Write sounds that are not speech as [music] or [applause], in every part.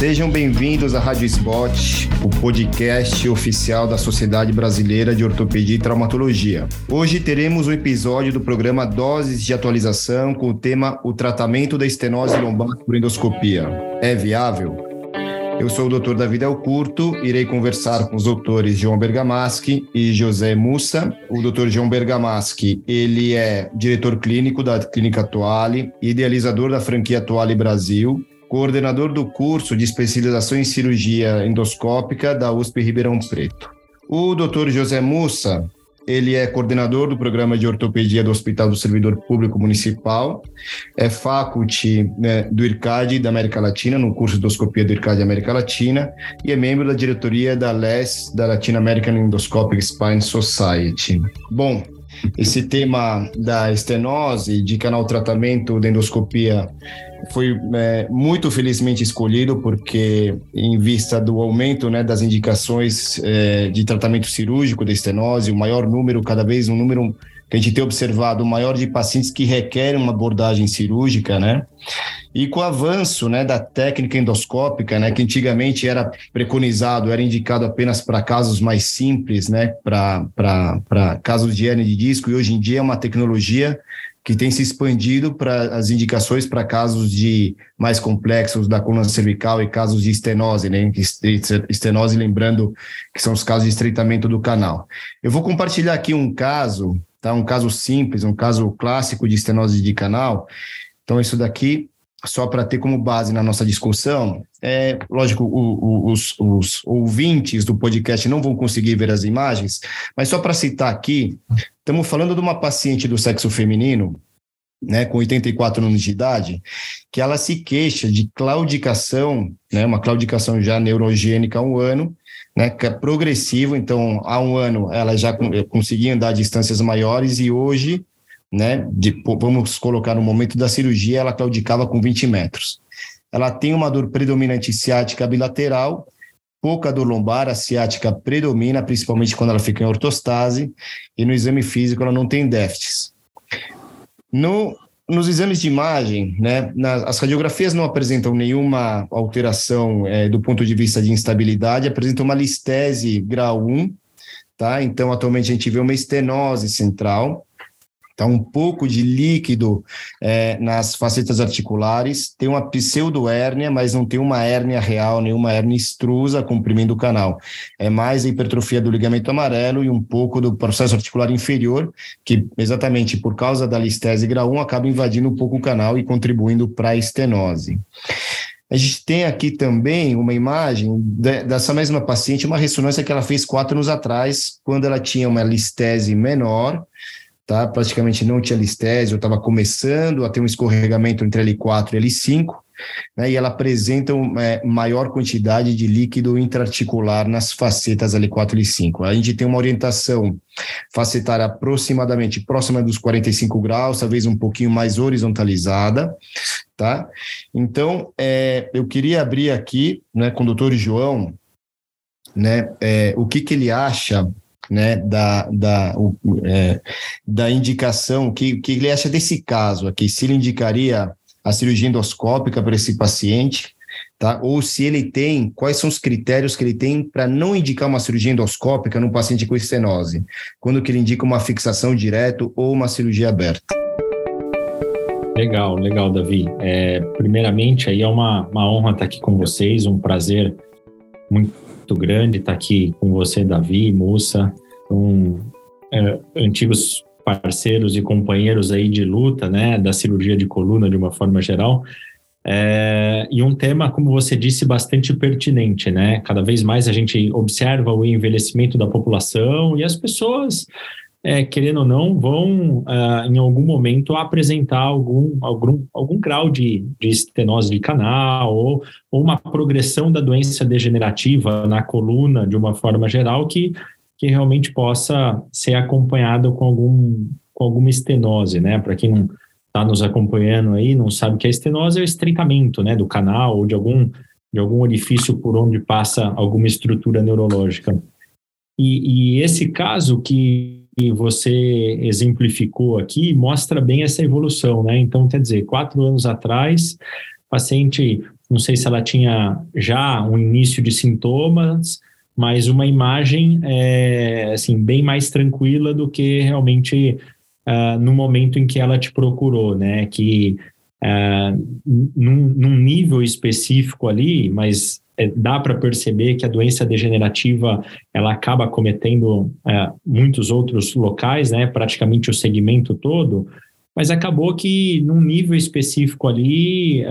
Sejam bem-vindos à Rádio Spot, o podcast oficial da Sociedade Brasileira de Ortopedia e Traumatologia. Hoje teremos um episódio do programa Doses de Atualização com o tema O tratamento da estenose lombar por endoscopia. É viável? Eu sou o Dr. David El Curto, irei conversar com os doutores João Bergamaschi e José Mussa. O Dr. João Bergamaschi, ele é diretor clínico da Clínica Atuale, idealizador da franquia Atuale Brasil, coordenador do curso de especialização em cirurgia endoscópica da USP Ribeirão Preto. O Dr. José Mussa, ele é coordenador do programa de ortopedia do Hospital do Servidor Público Municipal, é faculty né, do IRCAD da América Latina, no curso de endoscopia do IRCAD América Latina, e é membro da diretoria da LES, da Latin American Endoscopic Spine Society. Bom, esse tema da estenose, de canal tratamento da endoscopia, foi é, muito felizmente escolhido porque, em vista do aumento né, das indicações é, de tratamento cirúrgico da estenose, o maior número, cada vez um número que a gente tem observado, o maior de pacientes que requerem uma abordagem cirúrgica, né? E com o avanço né, da técnica endoscópica, né, que antigamente era preconizado, era indicado apenas para casos mais simples, né, para casos de hernia de disco, e hoje em dia é uma tecnologia que tem se expandido para as indicações para casos de mais complexos da coluna cervical e casos de estenose, né? Estenose, lembrando que são os casos de estreitamento do canal. Eu vou compartilhar aqui um caso, tá? Um caso simples, um caso clássico de estenose de canal. Então, isso daqui só para ter como base na nossa discussão, é lógico, o, o, os, os, ouvintes do podcast não vão conseguir ver as imagens, mas só para citar aqui, estamos falando de uma paciente do sexo feminino, né, com 84 anos de idade, que ela se queixa de claudicação, né, uma claudicação já neurogênica há um ano, né, que é progressivo, então há um ano ela já conseguia andar distâncias maiores e hoje né? De, vamos colocar no momento da cirurgia, ela claudicava com 20 metros. Ela tem uma dor predominante ciática bilateral, pouca dor lombar, a ciática predomina, principalmente quando ela fica em ortostase, e no exame físico ela não tem déficits. No, nos exames de imagem, né, na, as radiografias não apresentam nenhuma alteração é, do ponto de vista de instabilidade, apresentam uma listese grau 1, tá? Então, atualmente a gente vê uma estenose central, Tá um pouco de líquido é, nas facetas articulares, tem uma pseudoérnia, mas não tem uma hérnia real, nenhuma hérnia extrusa comprimindo o canal. É mais a hipertrofia do ligamento amarelo e um pouco do processo articular inferior, que exatamente por causa da listese grau 1 acaba invadindo um pouco o canal e contribuindo para a estenose. A gente tem aqui também uma imagem dessa mesma paciente, uma ressonância que ela fez quatro anos atrás, quando ela tinha uma listese menor, tá? praticamente não tinha listésio, estava começando a ter um escorregamento entre L4 e L5, né? e ela apresenta uma é, maior quantidade de líquido intraarticular nas facetas L4 e L5. A gente tem uma orientação facetária aproximadamente próxima dos 45 graus, talvez um pouquinho mais horizontalizada, tá? Então, é, eu queria abrir aqui, né, com o doutor João, né, é, o que, que ele acha né, da, da, o, é, da indicação, que, que ele acha desse caso aqui, se ele indicaria a cirurgia endoscópica para esse paciente, tá? Ou se ele tem, quais são os critérios que ele tem para não indicar uma cirurgia endoscópica num paciente com estenose? Quando que ele indica uma fixação direto ou uma cirurgia aberta? Legal, legal, Davi. É, primeiramente, aí é uma, uma honra estar aqui com vocês, um prazer muito muito grande estar aqui com você, Davi, Mussa, um, é, antigos parceiros e companheiros aí de luta, né, da cirurgia de coluna de uma forma geral. É, e um tema, como você disse, bastante pertinente, né? Cada vez mais a gente observa o envelhecimento da população e as pessoas é, querendo ou não, vão uh, em algum momento apresentar algum, algum, algum grau de, de estenose de canal ou, ou uma progressão da doença degenerativa na coluna de uma forma geral que, que realmente possa ser acompanhado com, algum, com alguma estenose, né? Para quem não está nos acompanhando aí, não sabe que a estenose é o estreitamento né, do canal ou de algum, de algum orifício por onde passa alguma estrutura neurológica. E, e esse caso que você exemplificou aqui mostra bem essa evolução, né? Então, quer dizer, quatro anos atrás, paciente não sei se ela tinha já um início de sintomas, mas uma imagem é, assim bem mais tranquila do que realmente uh, no momento em que ela te procurou, né? Que uh, num, num, nível específico ali, mas é, dá para perceber que a doença degenerativa ela acaba cometendo uh, muitos outros locais, né? Praticamente o segmento todo, mas acabou que num nível específico ali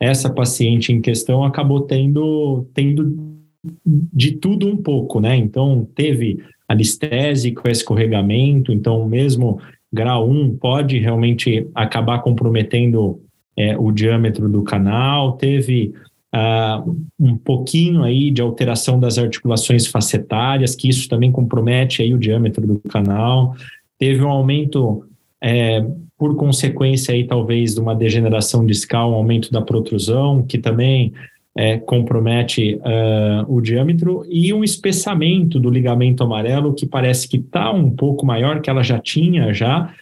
essa paciente em questão acabou tendo, tendo de tudo um pouco, né? Então, teve alistese com escorregamento, então, mesmo grau 1 pode realmente acabar comprometendo é, o diâmetro do canal, teve uh, um pouquinho aí de alteração das articulações facetárias, que isso também compromete aí o diâmetro do canal, teve um aumento é, por consequência aí talvez de uma degeneração discal, um aumento da protrusão, que também é, compromete uh, o diâmetro, e um espessamento do ligamento amarelo que parece que está um pouco maior, que ela já tinha já,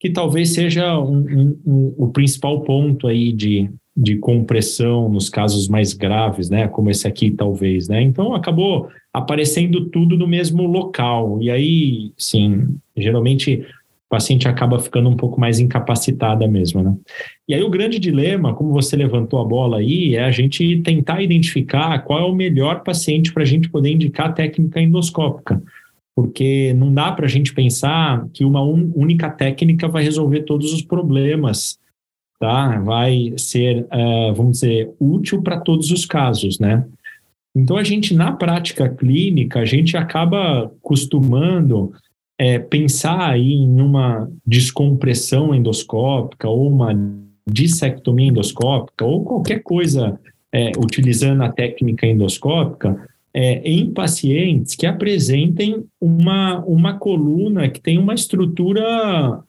que talvez seja um, um, um, o principal ponto aí de, de compressão nos casos mais graves, né, como esse aqui talvez, né, então acabou aparecendo tudo no mesmo local, e aí, sim, geralmente o paciente acaba ficando um pouco mais incapacitada mesmo, né? E aí o grande dilema, como você levantou a bola aí, é a gente tentar identificar qual é o melhor paciente para a gente poder indicar a técnica endoscópica, porque não dá para a gente pensar que uma única técnica vai resolver todos os problemas, tá? Vai ser, uh, vamos dizer, útil para todos os casos, né? Então a gente na prática clínica a gente acaba costumando é, pensar aí em uma descompressão endoscópica ou uma dissectomia endoscópica ou qualquer coisa é, utilizando a técnica endoscópica é, em pacientes que apresentem uma, uma coluna que tem uma estrutura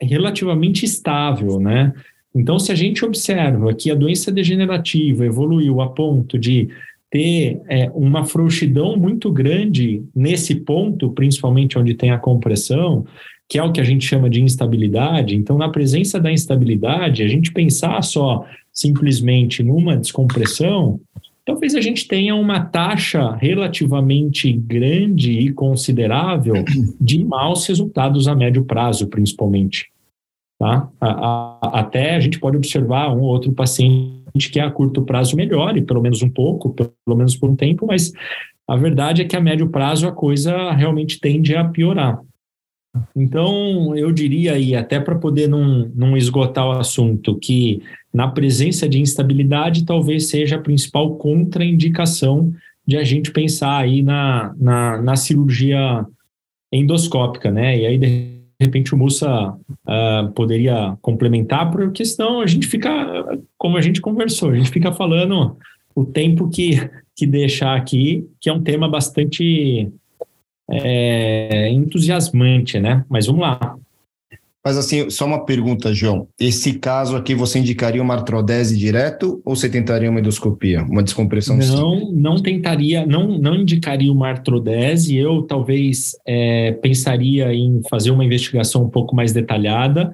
relativamente estável, né? Então, se a gente observa que a doença degenerativa evoluiu a ponto de ter é, uma frouxidão muito grande nesse ponto, principalmente onde tem a compressão, que é o que a gente chama de instabilidade. Então, na presença da instabilidade, a gente pensar só simplesmente numa descompressão, talvez a gente tenha uma taxa relativamente grande e considerável de maus resultados a médio prazo, principalmente. Tá? A, a, até a gente pode observar um ou outro paciente que a curto prazo melhore, pelo menos um pouco, pelo menos por um tempo, mas a verdade é que a médio prazo a coisa realmente tende a piorar. Então, eu diria aí, até para poder não, não esgotar o assunto, que na presença de instabilidade talvez seja a principal contraindicação de a gente pensar aí na, na, na cirurgia endoscópica, né? E aí, de repente o Mussa uh, poderia complementar, por questão a gente fica, como a gente conversou, a gente fica falando o tempo que, que deixar aqui, que é um tema bastante é, entusiasmante, né? Mas vamos lá. Mas assim, só uma pergunta, João. Esse caso aqui você indicaria uma artrodese direto ou você tentaria uma endoscopia, uma descompressão? Não, não tentaria, não, não indicaria uma artrodese. Eu talvez é, pensaria em fazer uma investigação um pouco mais detalhada.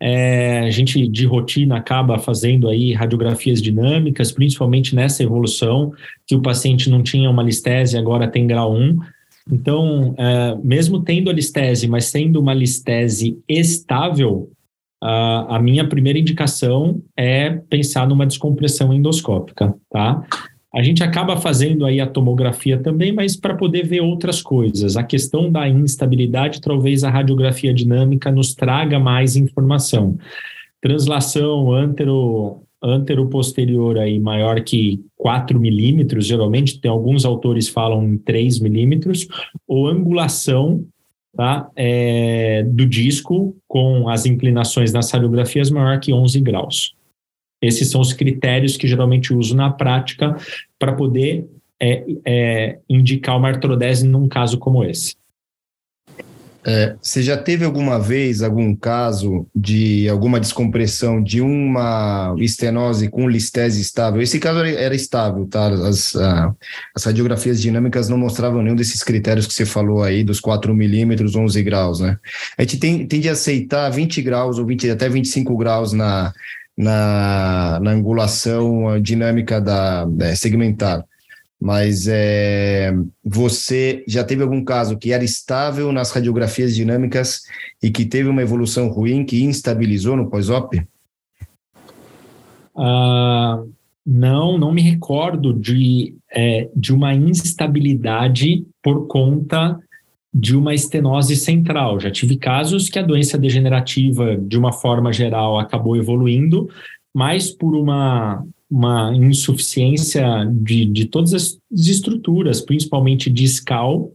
É, a gente de rotina acaba fazendo aí radiografias dinâmicas, principalmente nessa evolução que o paciente não tinha uma listese, agora tem grau 1 então, é, mesmo tendo a listese, mas sendo uma listese estável, a, a minha primeira indicação é pensar numa descompressão endoscópica, tá? A gente acaba fazendo aí a tomografia também, mas para poder ver outras coisas. A questão da instabilidade, talvez a radiografia dinâmica nos traga mais informação. Translação antero, antero-posterior aí maior que 4 milímetros, geralmente tem alguns autores falam em 3 milímetros, ou angulação tá, é, do disco com as inclinações nas radiografias maior que 11 graus. Esses são os critérios que geralmente uso na prática para poder é, é, indicar uma artrodese num caso como esse. É, você já teve alguma vez algum caso de alguma descompressão de uma estenose com listese estável? Esse caso era estável, tá? As, as radiografias dinâmicas não mostravam nenhum desses critérios que você falou aí, dos 4 milímetros, 11 graus, né? A gente tem, tende a aceitar 20 graus ou 20, até 25 graus na, na, na angulação dinâmica da, da segmentar. Mas é, você já teve algum caso que era estável nas radiografias dinâmicas e que teve uma evolução ruim que instabilizou no pós-op? Uh, não, não me recordo de, é, de uma instabilidade por conta de uma estenose central. Já tive casos que a doença degenerativa, de uma forma geral, acabou evoluindo, mas por uma, uma insuficiência de, de todas as estruturas, principalmente discal,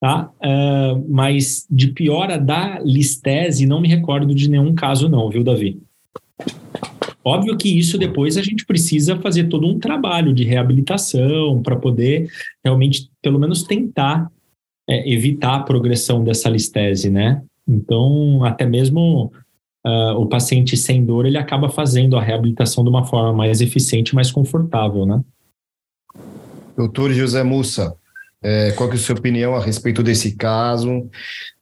tá? Uh, mas de piora da listese, não me recordo de nenhum caso não, viu, Davi? Óbvio que isso depois a gente precisa fazer todo um trabalho de reabilitação para poder realmente, pelo menos, tentar é, evitar a progressão dessa listese, né? Então, até mesmo uh, o paciente sem dor, ele acaba fazendo a reabilitação de uma forma mais eficiente, mais confortável, né? Doutor José Mussa, é, qual que é a sua opinião a respeito desse caso?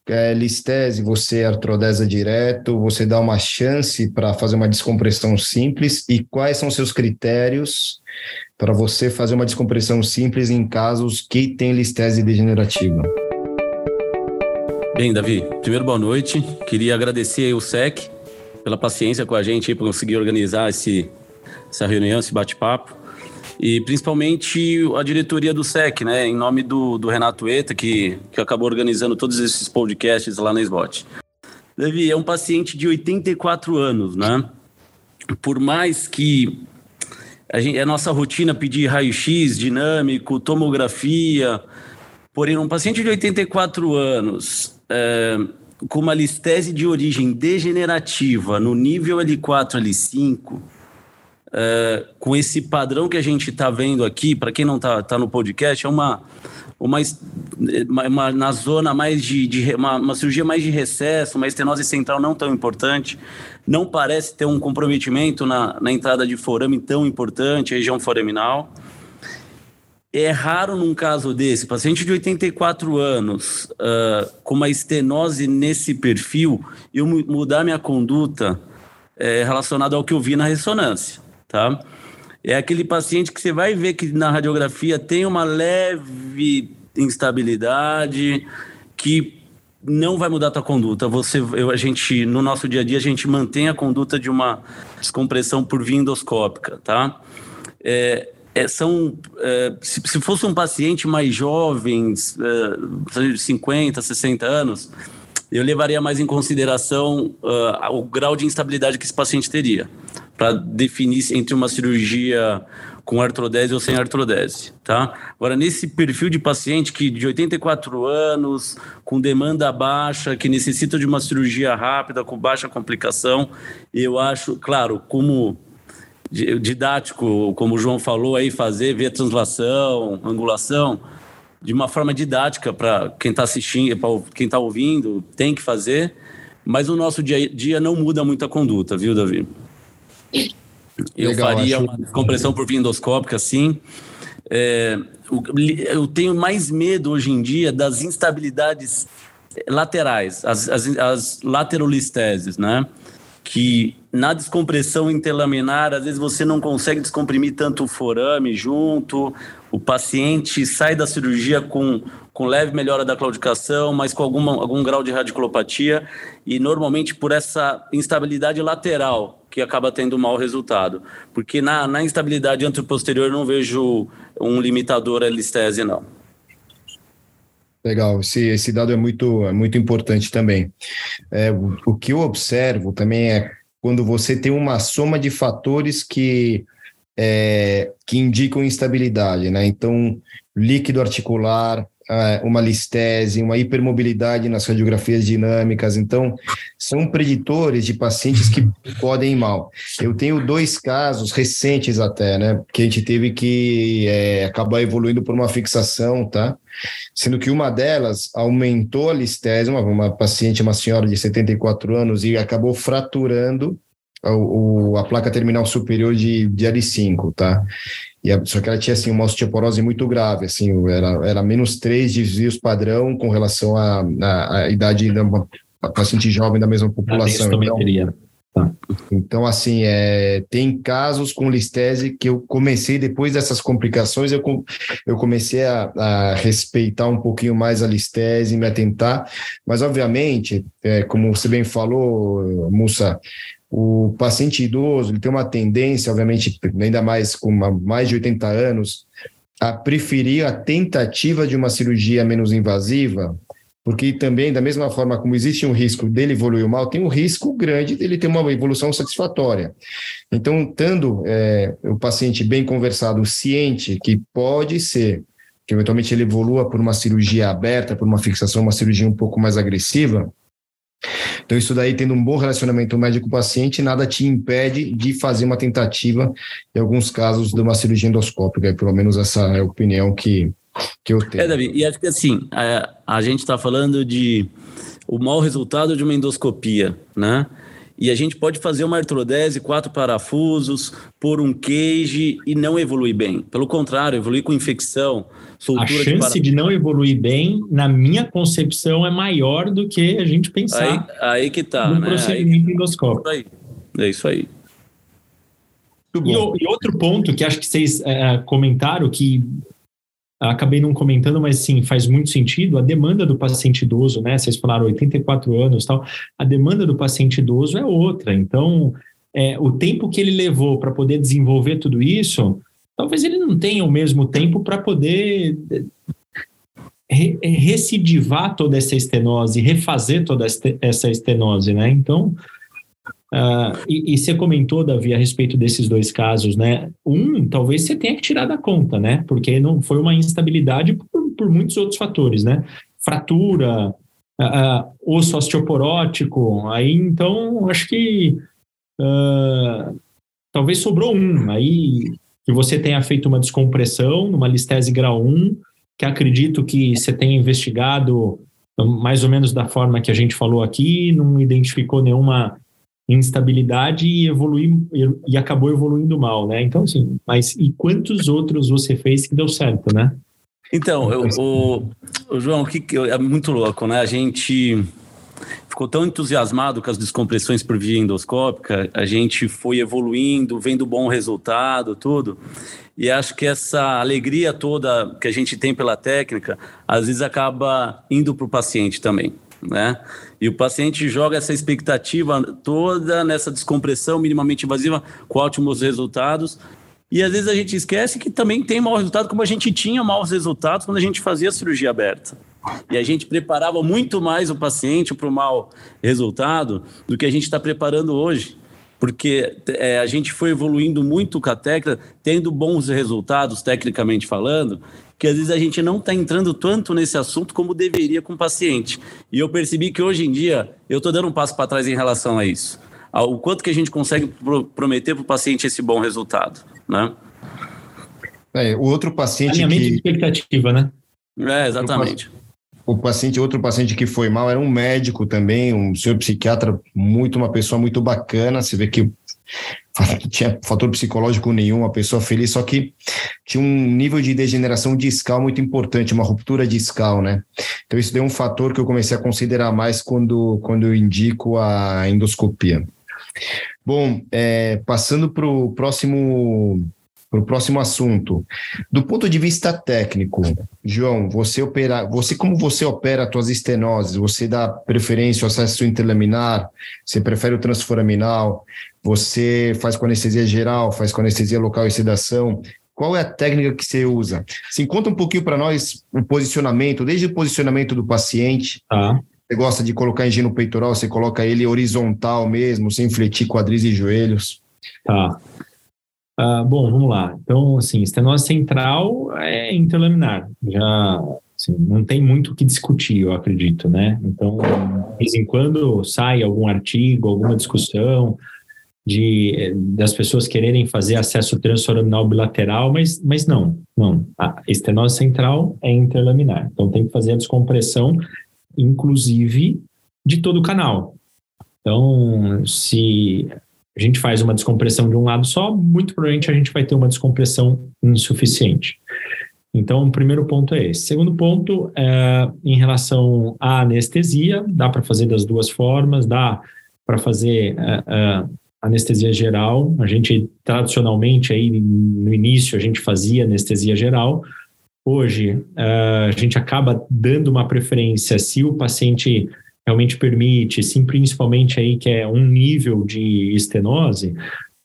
É, listese, você artrodesa direto, você dá uma chance para fazer uma descompressão simples e quais são seus critérios para você fazer uma descompressão simples em casos que tem listese degenerativa? Bem, Davi, primeiro boa noite. Queria agradecer o SEC pela paciência com a gente para conseguir organizar esse, essa reunião, esse bate-papo. E principalmente a diretoria do SEC, né? Em nome do, do Renato Eta, que, que acabou organizando todos esses podcasts lá na SBOT. Davi, é um paciente de 84 anos, né? Por mais que a, gente, a nossa rotina pedir raio-x dinâmico, tomografia, porém, um paciente de 84 anos, com uma listese de origem degenerativa no nível L4, L5, é, com esse padrão que a gente está vendo aqui, para quem não está tá no podcast, é uma, uma, uma, na zona mais de, de uma, uma, cirurgia mais de recesso, uma estenose central não tão importante, não parece ter um comprometimento na, na entrada de forame tão importante, região foraminal. É raro num caso desse, paciente de 84 anos, uh, com uma estenose nesse perfil, eu mudar minha conduta é, relacionada ao que eu vi na ressonância, tá? É aquele paciente que você vai ver que na radiografia tem uma leve instabilidade, que não vai mudar a tua conduta. Você, eu, a gente, no nosso dia a dia, a gente mantém a conduta de uma descompressão por via endoscópica, tá? É, é, são, é, se, se, fosse um paciente mais jovem, é, 50, 60 anos, eu levaria mais em consideração uh, o grau de instabilidade que esse paciente teria, para definir entre uma cirurgia com artrodese ou sem artrodese, tá? Agora, nesse perfil de paciente que de 84 anos, com demanda baixa, que necessita de uma cirurgia rápida, com baixa complicação, eu acho, claro, como didático, como o João falou aí, fazer, ver translação, angulação, de uma forma didática para quem está assistindo, para quem está ouvindo, tem que fazer, mas o nosso dia a dia não muda muito a conduta, viu, Davi? Eu Legal, faria acho... uma compressão por via endoscópica, sim. É, eu tenho mais medo hoje em dia das instabilidades laterais, as, as, as laterolisteses, né? Que na descompressão interlaminar, às vezes você não consegue descomprimir tanto o forame junto, o paciente sai da cirurgia com, com leve melhora da claudicação, mas com alguma, algum grau de radiculopatia, e normalmente por essa instabilidade lateral que acaba tendo mau resultado. Porque na, na instabilidade anteroposterior eu não vejo um limitador listese, não. Legal, esse, esse dado é muito, é muito importante também. É, o, o que eu observo também é quando você tem uma soma de fatores que, é, que indicam instabilidade, né? Então, líquido articular, uma listese, uma hipermobilidade nas radiografias dinâmicas. Então, são preditores de pacientes que podem ir mal. Eu tenho dois casos recentes até, né? Que a gente teve que é, acabar evoluindo por uma fixação, tá? Sendo que uma delas aumentou a listese, uma, uma paciente, uma senhora de 74 anos, e acabou fraturando a, a placa terminal superior de, de L5, tá? E a, só que ela tinha assim, uma osteoporose muito grave, assim, era, era menos três desvios padrão com relação à, à, à idade de uma paciente jovem da mesma população. Então. Tá. Então, assim, é, tem casos com listese que eu comecei, depois dessas complicações, eu, eu comecei a, a respeitar um pouquinho mais a listese, me atentar, mas, obviamente, é, como você bem falou, Mussa, o paciente idoso ele tem uma tendência, obviamente, ainda mais com mais de 80 anos, a preferir a tentativa de uma cirurgia menos invasiva, porque também, da mesma forma como existe um risco dele evoluir mal, tem um risco grande dele ter uma evolução satisfatória. Então, estando é, o paciente bem conversado, ciente que pode ser que eventualmente ele evolua por uma cirurgia aberta, por uma fixação, uma cirurgia um pouco mais agressiva, então, isso daí, tendo um bom relacionamento médico-paciente, nada te impede de fazer uma tentativa, em alguns casos, de uma cirurgia endoscópica. Pelo menos essa é a opinião que, que eu tenho. É, Davi, e acho que assim, a, a gente está falando de o mau resultado de uma endoscopia, né? E a gente pode fazer uma artrodese, quatro parafusos, pôr um cage e não evoluir bem. Pelo contrário, evoluir com infecção, soltura A chance de, de, não evoluir bem, na minha concepção, é maior do que a gente pensar. Aí, aí que tá, no né? procedimento aí, endoscópico. É isso aí. É isso aí. E, e, outro ponto que acho que vocês é, comentaram que acabei não comentando, mas sim, faz muito sentido, a demanda do paciente idoso, né? Vocês falaram 84 anos tal, a demanda do paciente idoso é outra. Então, é, o tempo que ele levou para poder desenvolver tudo isso, talvez ele não tenha o mesmo tempo para poder re recidivar toda essa estenose, refazer toda essa estenose, né? Então, Uh, e, e, você comentou, Davi, a respeito desses dois casos, né? Um, talvez você tenha que tirar da conta, né? Porque não foi uma instabilidade por, por muitos outros fatores, né? Fratura, uh, uh, osso osteoporótico, aí então acho que talvez sobrou um. Aí que você tenha feito uma descompressão numa listese grau 1, que acredito que você tenha investigado mais ou menos da forma que a gente falou aqui, não identificou nenhuma instabilidade e evoluir e acabou evoluindo mal, né? Então, assim, mas e quantos outros você fez que deu certo, né? Então, eu, o, o, João, que, é muito louco, né? A gente ficou tão entusiasmado com as descompressões por via endoscópica, a gente foi evoluindo, vendo bom resultado, tudo. E acho que essa alegria toda que a gente tem pela técnica, às vezes acaba indo para o paciente também né? E o paciente joga essa expectativa toda nessa descompressão minimamente invasiva com ótimos resultados. E às vezes a gente esquece que também tem mau resultado, como a gente tinha maus resultados quando a gente fazia a cirurgia aberta. E a gente preparava muito mais o paciente para o mau resultado do que a gente está preparando hoje. Porque é, a gente foi evoluindo muito com a técnica, tendo bons resultados, tecnicamente falando, que às vezes a gente não está entrando tanto nesse assunto como deveria com o paciente. E eu percebi que hoje em dia eu estou dando um passo para trás em relação a isso. O quanto que a gente consegue pro prometer para o paciente esse bom resultado, né? É, o outro paciente Alinhamento que... de expectativa, né? É, exatamente. O paciente, outro paciente que foi mal era um médico também, um senhor psiquiatra, muito uma pessoa muito bacana. Você vê que tinha fator psicológico nenhum, a pessoa feliz, só que tinha um nível de degeneração discal muito importante, uma ruptura discal, né? Então isso deu um fator que eu comecei a considerar mais quando, quando eu indico a endoscopia. Bom, é, passando para o próximo para o próximo assunto. Do ponto de vista técnico, João, você opera, você como você opera as suas estenoses? Você dá preferência ao acesso interlaminar? Você prefere o transforaminal? Você faz com anestesia geral, faz com anestesia local e sedação. Qual é a técnica que você usa? Se conta um pouquinho para nós o posicionamento, desde o posicionamento do paciente. Tá. Você gosta de colocar em no peitoral, você coloca ele horizontal mesmo, sem fletir quadris e joelhos. Tá. Uh, bom, vamos lá. Então, assim, estenose central é interlaminar. Já assim, não tem muito o que discutir, eu acredito, né? Então, de vez em quando sai algum artigo, alguma discussão, de das pessoas quererem fazer acesso transforaminal bilateral, mas, mas não, não. A estenose central é interlaminar. Então tem que fazer a descompressão, inclusive, de todo o canal. Então, se a gente faz uma descompressão de um lado só, muito provavelmente a gente vai ter uma descompressão insuficiente. Então, o primeiro ponto é esse. Segundo ponto, é, em relação à anestesia, dá para fazer das duas formas, dá para fazer uh, uh, anestesia geral. A gente, tradicionalmente, aí no início, a gente fazia anestesia geral. Hoje, uh, a gente acaba dando uma preferência se o paciente realmente permite, sim, principalmente aí que é um nível de estenose,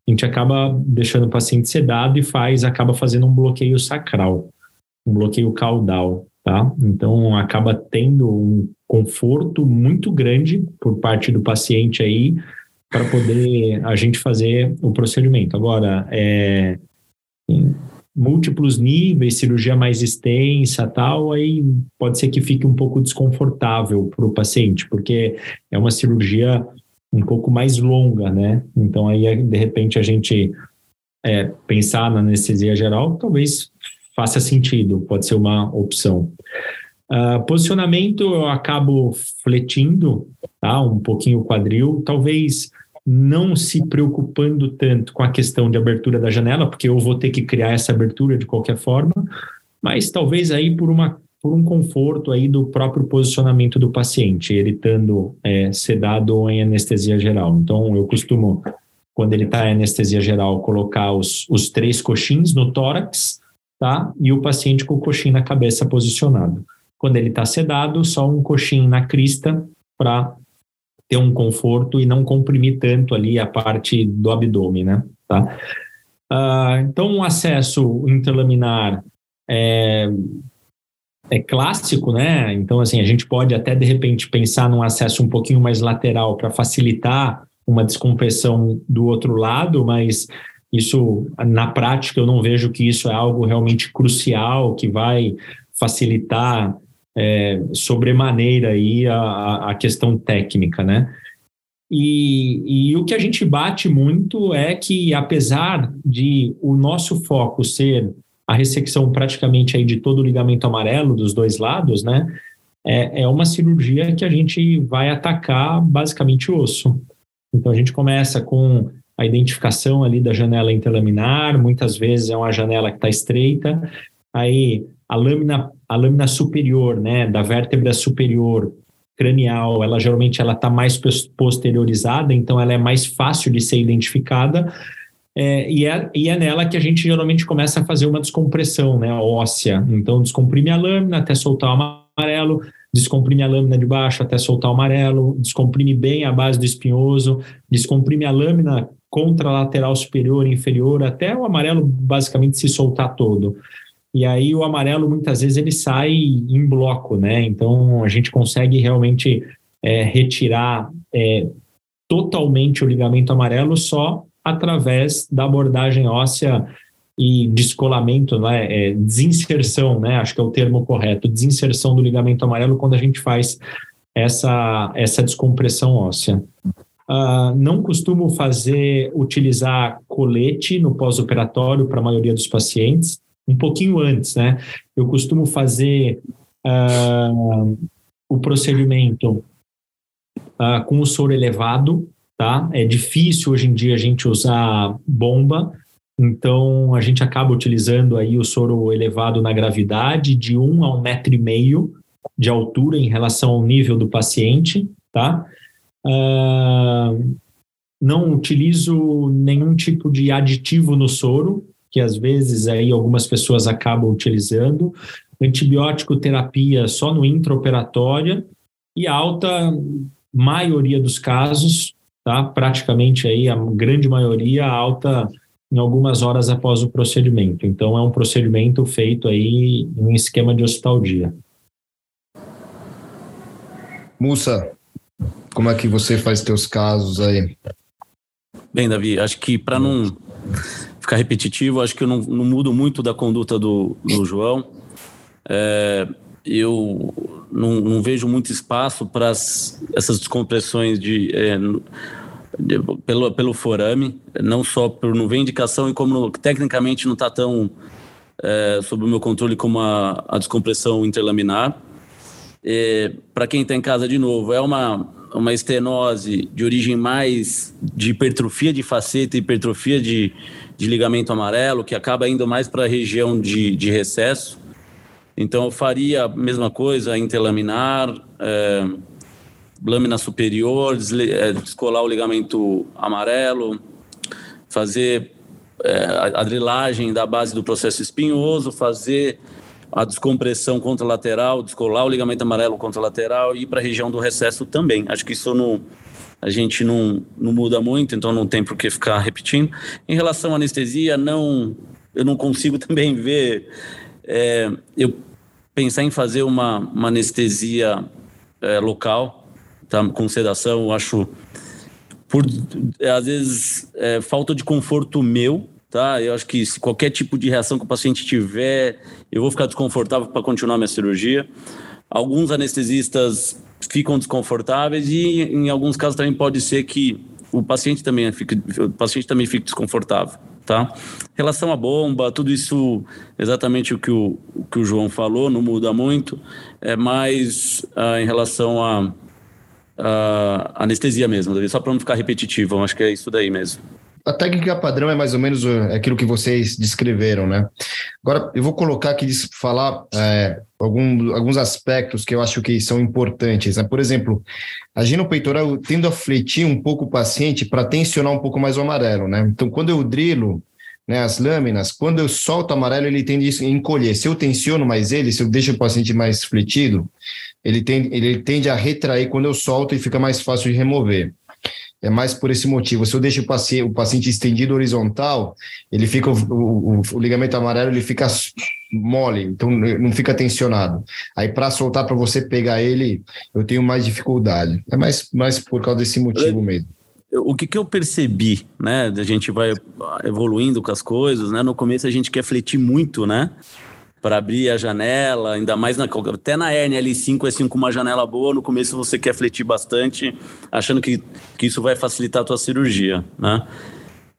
a gente acaba deixando o paciente sedado e faz, acaba fazendo um bloqueio sacral, um bloqueio caudal, tá? Então, acaba tendo um conforto muito grande por parte do paciente aí para poder a gente fazer o procedimento. Agora, é, em múltiplos níveis, cirurgia mais extensa, tal, aí pode ser que fique um pouco desconfortável para o paciente, porque é uma cirurgia um pouco mais longa, né? Então aí de repente a gente é, pensar na anestesia geral talvez faça sentido, pode ser uma opção. Uh, posicionamento eu acabo fletindo, tá? Um pouquinho o quadril, talvez não se preocupando tanto com a questão de abertura da janela, porque eu vou ter que criar essa abertura de qualquer forma, mas talvez aí por uma por um conforto aí do próprio posicionamento do paciente, ele estando é, sedado ou em anestesia geral. Então, eu costumo, quando ele está em anestesia geral, colocar os, os três coxins no tórax, tá? E o paciente com o coxim na cabeça posicionado. Quando ele está sedado, só um coxim na crista para ter um conforto e não comprimir tanto ali a parte do abdômen, né? Tá? Uh, então, um acesso interlaminar é, é clássico, né? Então, assim, a gente pode até de repente pensar num acesso um pouquinho mais lateral para facilitar uma descompressão do outro lado, mas isso, na prática, eu não vejo que isso é algo realmente crucial que vai facilitar é, sobremaneira aí a, a questão técnica, né? E, e o que a gente bate muito é que, apesar de o nosso foco ser a ressecção praticamente aí de todo o ligamento amarelo dos dois lados, né? É, é uma cirurgia que a gente vai atacar basicamente o osso. Então a gente começa com a identificação ali da janela interlaminar, muitas vezes é uma janela que está estreita, aí a lâmina, a lâmina superior, né, da vértebra superior cranial, ela geralmente ela está mais posteriorizada, então ela é mais fácil de ser identificada, é, e, é, e é nela que a gente geralmente começa a fazer uma descompressão né, óssea. Então, descomprime a lâmina até soltar o amarelo, descomprime a lâmina de baixo até soltar o amarelo, descomprime bem a base do espinhoso, descomprime a lâmina contralateral superior e inferior até o amarelo basicamente se soltar todo. E aí o amarelo muitas vezes ele sai em bloco, né? Então a gente consegue realmente é, retirar é, totalmente o ligamento amarelo só através da abordagem óssea e descolamento, né, é, desinserção, né, acho que é o termo correto, desinserção do ligamento amarelo quando a gente faz essa, essa descompressão óssea. Uh, não costumo fazer, utilizar colete no pós-operatório para a maioria dos pacientes, um pouquinho antes, né? Eu costumo fazer uh, o procedimento uh, com o soro elevado, tá? É difícil hoje em dia a gente usar bomba, então a gente acaba utilizando aí o soro elevado na gravidade de um a um metro e meio de altura em relação ao nível do paciente, tá? Uh, não utilizo nenhum tipo de aditivo no soro, que às vezes aí algumas pessoas acabam utilizando. Antibiótico terapia só no intraoperatória e alta maioria dos casos tá? Praticamente aí a grande maioria alta em algumas horas após o procedimento. Então é um procedimento feito aí em esquema de hospital dia. Mussa, como é que você faz teus casos aí? Bem, Davi, acho que para não ficar repetitivo, acho que eu não, não mudo muito da conduta do, do João. É, eu não, não, vejo muito espaço para essas descompressões de, é, de, pelo, pelo forame, não só por não ver indicação e como tecnicamente não está tão é, sob o meu controle como a, a descompressão interlaminar. É, para quem está em casa de novo, é uma, uma estenose de origem mais de hipertrofia de faceta hipertrofia de, de ligamento amarelo, que acaba indo mais para a região de, de recesso. Então, eu faria a mesma coisa interlaminar, é, lâmina superior, é, descolar o ligamento amarelo, fazer é, a drilagem da base do processo espinhoso, fazer a descompressão contralateral, descolar o ligamento amarelo contralateral e ir para a região do recesso também. Acho que isso não, a gente não, não muda muito, então não tem por que ficar repetindo. Em relação à anestesia, não, eu não consigo [laughs] também ver. É, eu pensar em fazer uma, uma anestesia é, local, tá, com sedação, eu acho por às vezes é, falta de conforto meu tá? Eu acho que se qualquer tipo de reação que o paciente tiver, eu vou ficar desconfortável para continuar minha cirurgia. Alguns anestesistas ficam desconfortáveis e em alguns casos também pode ser que o paciente também fique, o paciente também fique desconfortável, tá? Relação à bomba, tudo isso exatamente o que o, o que o João falou, não muda muito, é mais ah, em relação a anestesia mesmo, só para não ficar repetitivo, acho que é isso daí mesmo a técnica padrão é mais ou menos é, aquilo que vocês descreveram, né? Agora, eu vou colocar aqui, falar é, algum, alguns aspectos que eu acho que são importantes. Né? Por exemplo, a gino peitoral tendo a fletir um pouco o paciente para tensionar um pouco mais o amarelo, né? Então, quando eu drilo né, as lâminas, quando eu solto o amarelo, ele tende a encolher. Se eu tensiono mais ele, se eu deixo o paciente mais fletido, ele tende, ele tende a retrair quando eu solto e fica mais fácil de remover é mais por esse motivo. Se eu deixo o paciente, o paciente estendido horizontal, ele fica o, o, o ligamento amarelo ele fica mole, então não fica tensionado. Aí para soltar para você pegar ele, eu tenho mais dificuldade. É mais, mais por causa desse motivo mesmo. O que, que eu percebi, né? A gente vai evoluindo com as coisas, né? No começo a gente quer fletir muito, né? Para abrir a janela, ainda mais na, até na hernia L5, S5 com uma janela boa, no começo você quer fletir bastante, achando que, que isso vai facilitar a tua cirurgia, né?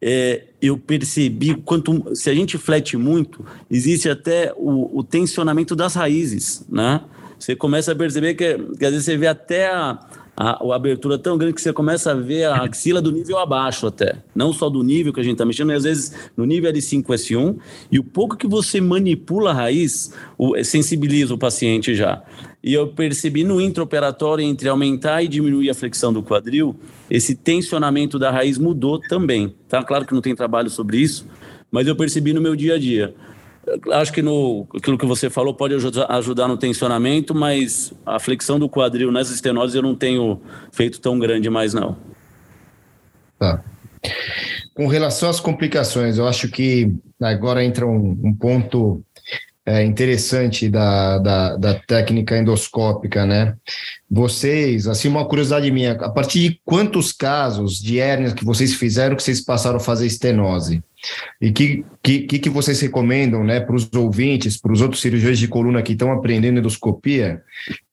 É, eu percebi quanto se a gente flete muito, existe até o, o tensionamento das raízes, né? Você começa a perceber que, que às vezes você vê até a, a, a, abertura tão grande que você começa a ver a axila do nível abaixo até. Não só do nível que a gente está mexendo, mas às vezes no nível L5, S1. E o pouco que você manipula a raiz, o, sensibiliza o paciente já. E eu percebi no intraoperatório, entre aumentar e diminuir a flexão do quadril, esse tensionamento da raiz mudou também. Tá claro que não tem trabalho sobre isso, mas eu percebi no meu dia a dia. Acho que no, aquilo que você falou pode ajudar no tensionamento, mas a flexão do quadril nas estenoses eu não tenho feito tão grande mais, não. Tá. Com relação às complicações, eu acho que agora entra um, um ponto é, interessante da, da, da, técnica endoscópica, né? Vocês, assim, uma curiosidade minha, a partir de quantos casos de hérnias que vocês fizeram que vocês passaram a fazer estenose? E que, que, que vocês recomendam né, para os ouvintes, para os outros cirurgiões de coluna que estão aprendendo endoscopia?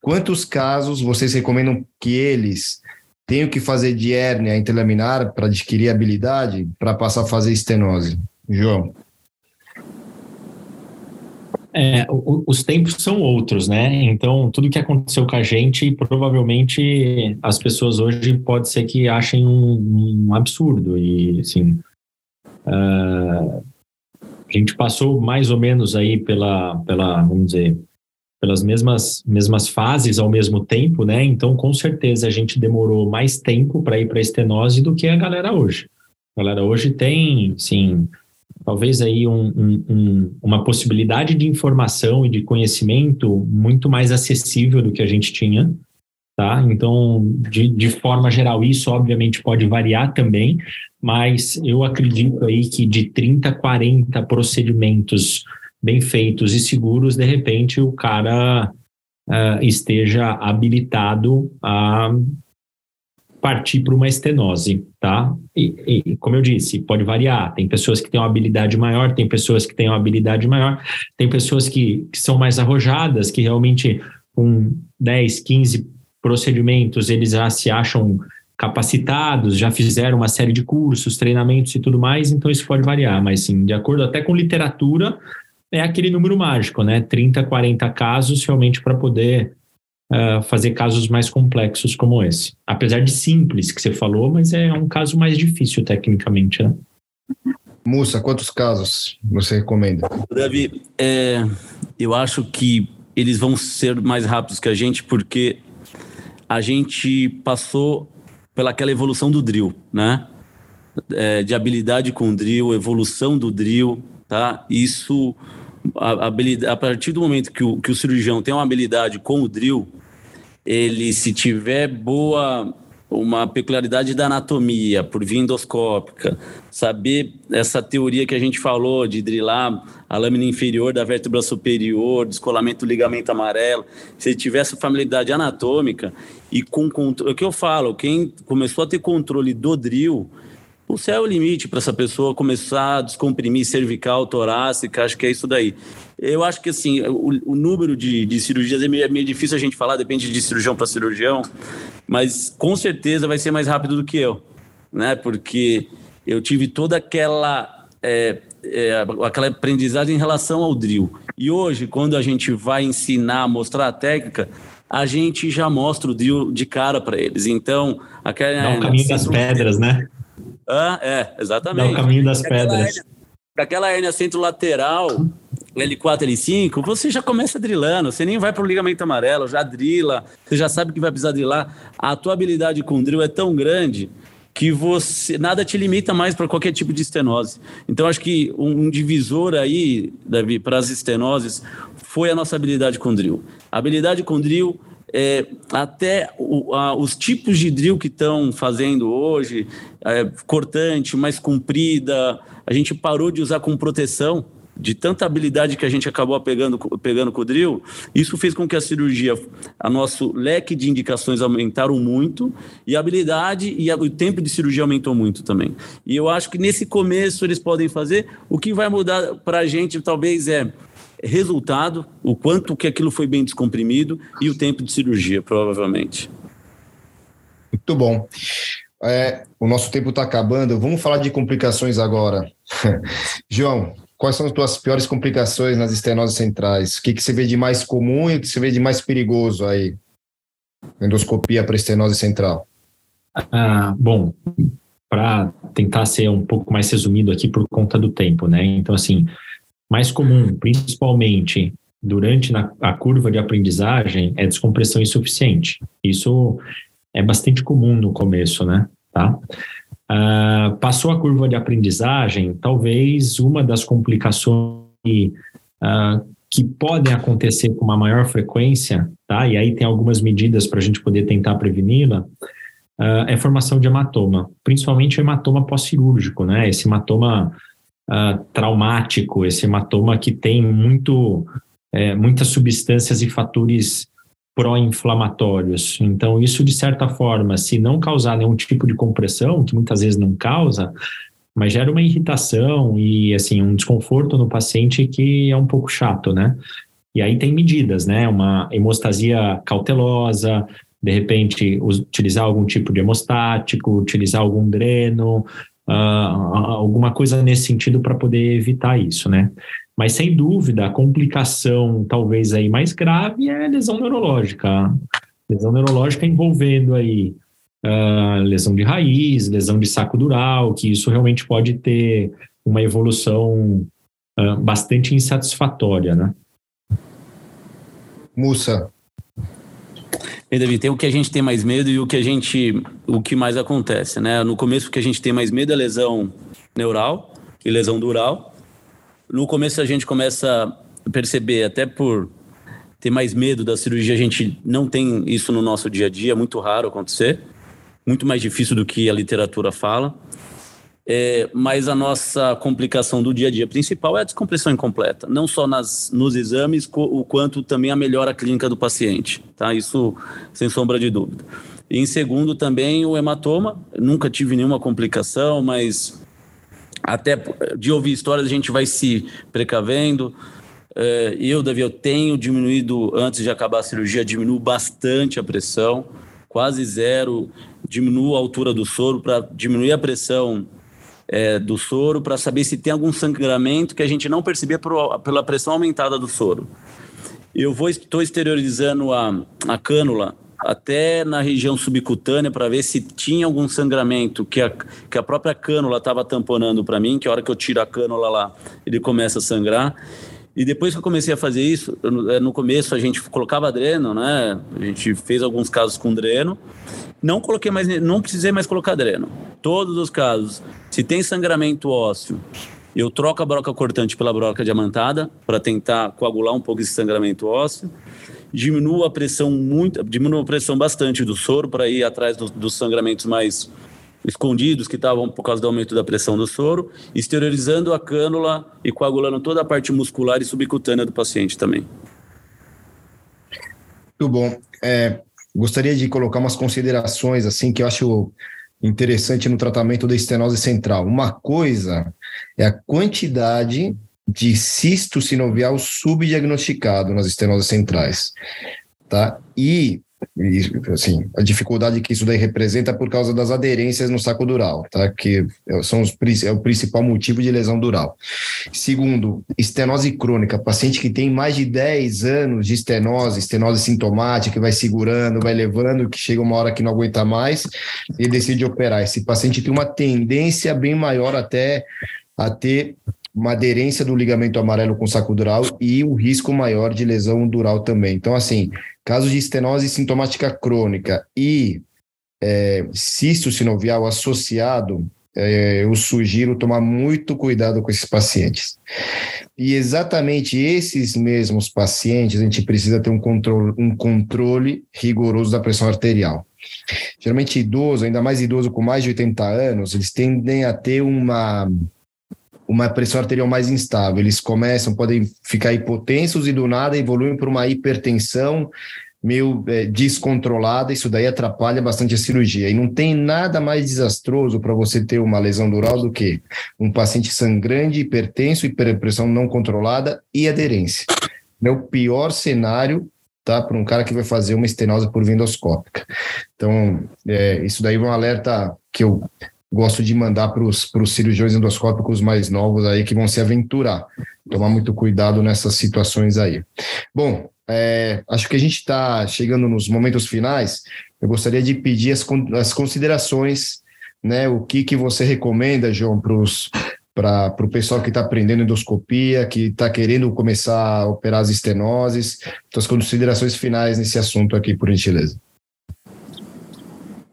Quantos casos vocês recomendam que eles tenham que fazer de hérnia interlaminar para adquirir habilidade para passar a fazer estenose? João. É, os tempos são outros, né? Então, tudo que aconteceu com a gente, provavelmente as pessoas hoje pode ser que achem um, um absurdo. E, assim, Uh, a gente passou mais ou menos aí pela, pela vamos dizer, pelas mesmas, mesmas fases ao mesmo tempo, né? Então, com certeza, a gente demorou mais tempo para ir para a estenose do que a galera hoje. A galera hoje tem, sim, talvez aí um, um, um, uma possibilidade de informação e de conhecimento muito mais acessível do que a gente tinha, tá? Então, de, de forma geral, isso obviamente pode variar também, mas eu acredito aí que de 30 a 40 procedimentos bem feitos e seguros, de repente o cara uh, esteja habilitado a partir para uma estenose, tá? E, como eu disse, pode variar. Tem pessoas que têm uma habilidade maior, tem pessoas que têm uma habilidade maior, tem pessoas que, que são mais arrojadas, que realmente com 10, 15 procedimentos eles já se acham capacitados, já fizeram uma série de cursos, treinamentos e tudo mais, então isso pode variar, mas sim, de acordo até com literatura, é aquele número mágico, né? 30, 40 casos realmente para poder uh, fazer casos mais complexos como esse. Apesar de simples que você falou, mas é um caso mais difícil tecnicamente, né? Mussa, quantos casos você recomenda? Davi, é, eu acho que eles vão ser mais rápidos que a gente porque a gente passou pelaquela evolução do drill, né? É, de habilidade com drill, evolução do drill, tá? Isso, a, habilidade, a partir do momento que o, que o cirurgião tem uma habilidade com o drill, ele se tiver boa uma peculiaridade da anatomia por via endoscópica, saber essa teoria que a gente falou de drilar a lâmina inferior da vértebra superior, descolamento do ligamento amarelo, se ele tiver essa familiaridade anatômica e com controle, o que eu falo, quem começou a ter controle do drill, o céu é o limite para essa pessoa começar a descomprimir cervical, torácica, acho que é isso daí. Eu acho que assim, o, o número de, de cirurgias é meio, é meio, difícil a gente falar, depende de cirurgião para cirurgião, mas com certeza vai ser mais rápido do que eu, né? Porque eu tive toda aquela é, é, aquela aprendizagem em relação ao drill. E hoje, quando a gente vai ensinar, mostrar a técnica, a gente já mostra o drill de cara para eles. Então, aquela Dá caminho das pedras, né? Ah, é, exatamente. Dá o caminho das pedras. Para aquela hérnia centro-lateral, L4, L5, você já começa drilando, você nem vai para o ligamento amarelo, já drila, você já sabe que vai precisar drilar. A tua habilidade com drill é tão grande que você nada te limita mais para qualquer tipo de estenose. Então acho que um, divisor aí, Davi, para as estenoses foi a nossa habilidade com drill. A habilidade com drill é, até o, a, os tipos de drill que estão fazendo hoje, é, cortante, mais comprida, a gente parou de usar com proteção de tanta habilidade que a gente acabou pegando, pegando com o drill, isso fez com que a cirurgia, a nosso leque de indicações aumentaram muito e a habilidade e a, o tempo de cirurgia aumentou muito também. E eu acho que nesse começo eles podem fazer, o que vai mudar para a gente talvez é resultado, o quanto que aquilo foi bem descomprimido e o tempo de cirurgia, provavelmente. Muito bom. É, o nosso tempo está acabando. Vamos falar de complicações agora. [laughs] João, Quais são as tuas piores complicações nas estenoses centrais? O que, que você vê de mais comum e o que você vê de mais perigoso aí? Endoscopia para estenose central. Ah, bom, para tentar ser um pouco mais resumido aqui por conta do tempo, né? Então, assim, mais comum, principalmente durante na, a curva de aprendizagem, é descompressão insuficiente. Isso é bastante comum no começo, né? Tá? Uh, passou a curva de aprendizagem, talvez uma das complicações uh, que podem acontecer com uma maior frequência, tá? E aí tem algumas medidas para a gente poder tentar preveni-la, uh, é formação de hematoma, principalmente o hematoma pós-cirúrgico, né? Esse hematoma traumático, esse hematoma que tem muito, é, muitas substâncias e fatores pró-inflamatórios. Então, isso, de certa forma, se não causar nenhum tipo de compressão, que muitas vezes não causa, mas gera uma irritação e, assim, um desconforto no paciente que é um pouco chato, né? E aí tem medidas, né? Uma hemostasia cautelosa, de repente utilizar algum tipo de hemostático, utilizar algum dreno, uh, alguma coisa nesse sentido para poder evitar isso, né? Mas sem dúvida, a complicação talvez aí mais grave é lesão neurológica. Lesão neurológica envolvendo aí uh, lesão de raiz, lesão de saco dural, que isso realmente pode ter uma evolução uh, bastante insatisfatória, né? Mussa. E Davi, tem o que a gente tem mais medo e o que a gente, o que mais acontece, né? No começo o que a gente tem mais medo é lesão neural e lesão dural. No começo a gente começa a perceber, até por ter mais medo da cirurgia, a gente não tem isso no nosso dia a dia, é muito raro acontecer, muito mais difícil do que a literatura fala. É, mas a nossa complicação do dia a dia principal é a descompressão incompleta, não só nas, nos exames, o quanto também a melhora clínica do paciente, tá? Isso sem sombra de dúvida. E em segundo também o hematoma, nunca tive nenhuma complicação, mas até de ouvir histórias a gente vai se precavendo. É, eu, Davi, eu tenho diminuído, antes de acabar a cirurgia, diminuo bastante a pressão, quase zero, diminuo a altura do soro para diminuir a pressão é, do soro, para saber se tem algum sangramento que a gente não percebia por, pela pressão aumentada do soro. Eu vou estou exteriorizando a, a cânula até na região subcutânea para ver se tinha algum sangramento que a, que a própria cânula estava tamponando para mim, que a hora que eu tiro a cânula lá, ele começa a sangrar. E depois que eu comecei a fazer isso, eh, no começo a gente colocava dreno, né? A gente fez alguns casos com dreno. Não coloquei mais, não precisei mais colocar dreno. Todos os casos, se tem sangramento ósseo, eu troco a broca cortante pela broca diamantada para tentar coagular um pouco esse sangramento ósseo. Diminuo a pressão muito, diminuo a pressão bastante do soro para ir atrás do, dos sangramentos mais escondidos que estavam por causa do aumento da pressão do soro, exteriorizando a cânula e coagulando toda a parte muscular e subcutânea do paciente também. Muito bom. É, gostaria de colocar umas considerações assim que eu acho interessante no tratamento da estenose central. Uma coisa é a quantidade de cisto sinovial subdiagnosticado nas estenoses centrais, tá? E e, assim, a dificuldade que isso daí representa é por causa das aderências no saco dural, tá? Que são os, é o principal motivo de lesão dural. Segundo, estenose crônica, paciente que tem mais de 10 anos de estenose, estenose sintomática, que vai segurando, vai levando, que chega uma hora que não aguenta mais e decide operar. Esse paciente tem uma tendência bem maior até a ter uma aderência do ligamento amarelo com saco dural e um risco maior de lesão dural também. Então, assim, casos de estenose sintomática crônica e é, cisto sinovial associado, é, eu sugiro tomar muito cuidado com esses pacientes. E exatamente esses mesmos pacientes, a gente precisa ter um controle, um controle rigoroso da pressão arterial. Geralmente idoso, ainda mais idoso com mais de 80 anos, eles tendem a ter uma uma pressão arterial mais instável. Eles começam, podem ficar hipotensos e do nada evoluem para uma hipertensão meio é, descontrolada, isso daí atrapalha bastante a cirurgia. E não tem nada mais desastroso para você ter uma lesão dural do que um paciente sangrante, hipertenso, hiperpressão não controlada e aderência. É o pior cenário tá, para um cara que vai fazer uma estenose por via endoscópica. Então, é, isso daí é um alerta que eu gosto de mandar para os cirurgiões endoscópicos mais novos aí que vão se aventurar. Tomar muito cuidado nessas situações aí. Bom, é, acho que a gente está chegando nos momentos finais. Eu gostaria de pedir as, as considerações, né? O que, que você recomenda, João, para o pessoal que está aprendendo endoscopia, que está querendo começar a operar as estenoses, suas considerações finais nesse assunto aqui, por gentileza.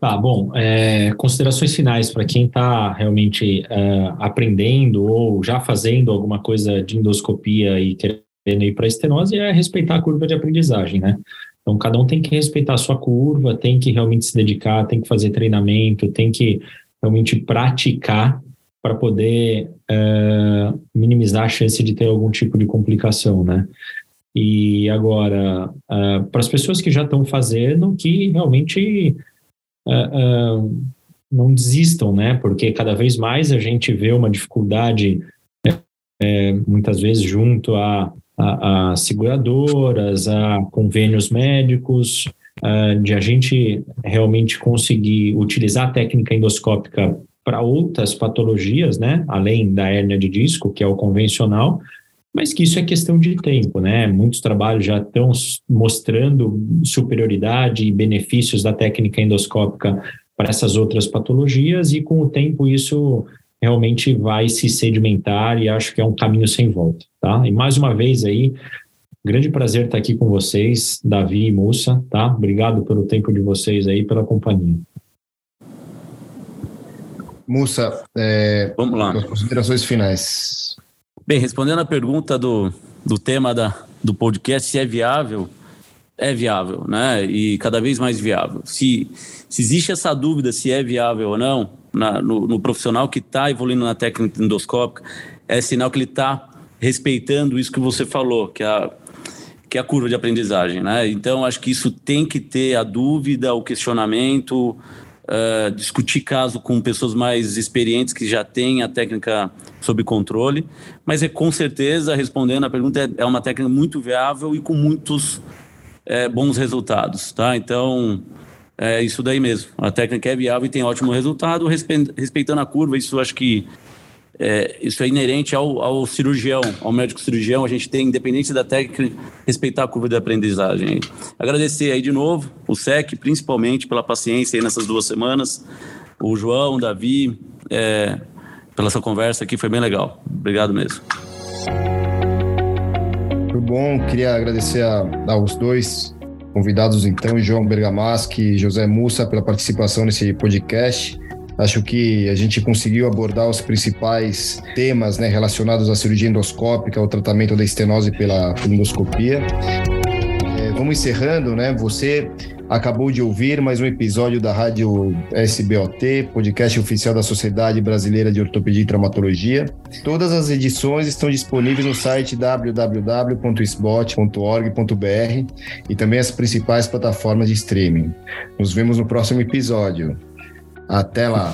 Tá, bom, é, considerações finais para quem está realmente é, aprendendo ou já fazendo alguma coisa de endoscopia e querendo ir para estenose é respeitar a curva de aprendizagem, né? Então, cada um tem que respeitar a sua curva, tem que realmente se dedicar, tem que fazer treinamento, tem que realmente praticar para poder é, minimizar a chance de ter algum tipo de complicação, né? E agora, é, para as pessoas que já estão fazendo, que realmente uh, não desistam, né? Porque cada vez mais a gente vê uma dificuldade, é, muitas vezes junto a, a, a, seguradoras, a convênios médicos, uh, de a gente realmente conseguir utilizar a técnica endoscópica para outras patologias, né? Além da hérnia de disco, que é o convencional, mas que isso é questão de tempo, né? Muitos trabalhos já estão mostrando superioridade e benefícios da técnica endoscópica para essas outras patologias e com o tempo isso realmente vai se sedimentar e acho que é um caminho sem volta, tá? E mais uma vez aí, grande prazer estar aqui com vocês, Davi e Mussa, tá? Obrigado pelo tempo de vocês aí, pela companhia. Mussa, é, vamos lá. Considerações finais. Bem, respondendo a pergunta do, do tema da, do podcast, se é viável, é viável, né? E cada vez mais viável. Se, se existe essa dúvida se é viável ou não, na, no, no, profissional que está evoluindo na técnica endoscópica, é sinal que ele está respeitando isso que você falou, que é a, que é a curva de aprendizagem, né? Então, acho que isso tem que ter a dúvida, o questionamento, uh, discutir caso com pessoas mais experientes que já têm a técnica sob controle, mas é com certeza, respondendo a pergunta, é, é uma técnica muito viável e com muitos é, bons resultados, tá? Então, é isso daí mesmo. A técnica é viável e tem ótimo resultado, respeitando a curva, isso acho que é, isso é inerente ao, ao, cirurgião, ao médico cirurgião. A gente tem, independente da técnica, respeitar a curva de aprendizagem. Agradecer aí de novo o SEC, principalmente pela paciência aí nessas duas semanas. O João, o Davi, é, pela essa conversa aqui, foi bem legal. Obrigado mesmo. bom. Queria agradecer a, aos dois convidados, então, João Bergamaschi e José Mussa, pela participação nesse podcast. Acho que a gente conseguiu abordar os principais temas né, relacionados à cirurgia endoscópica, ao tratamento da estenose pela endoscopia. É, vamos encerrando, né? Você acabou de ouvir mais um episódio da Rádio SBOT, podcast oficial da Sociedade Brasileira de Ortopedia e Traumatologia. Todas as edições estão disponíveis no site www.sbot.org.br e também as principais plataformas de streaming. Nos vemos no próximo episódio. Até lá!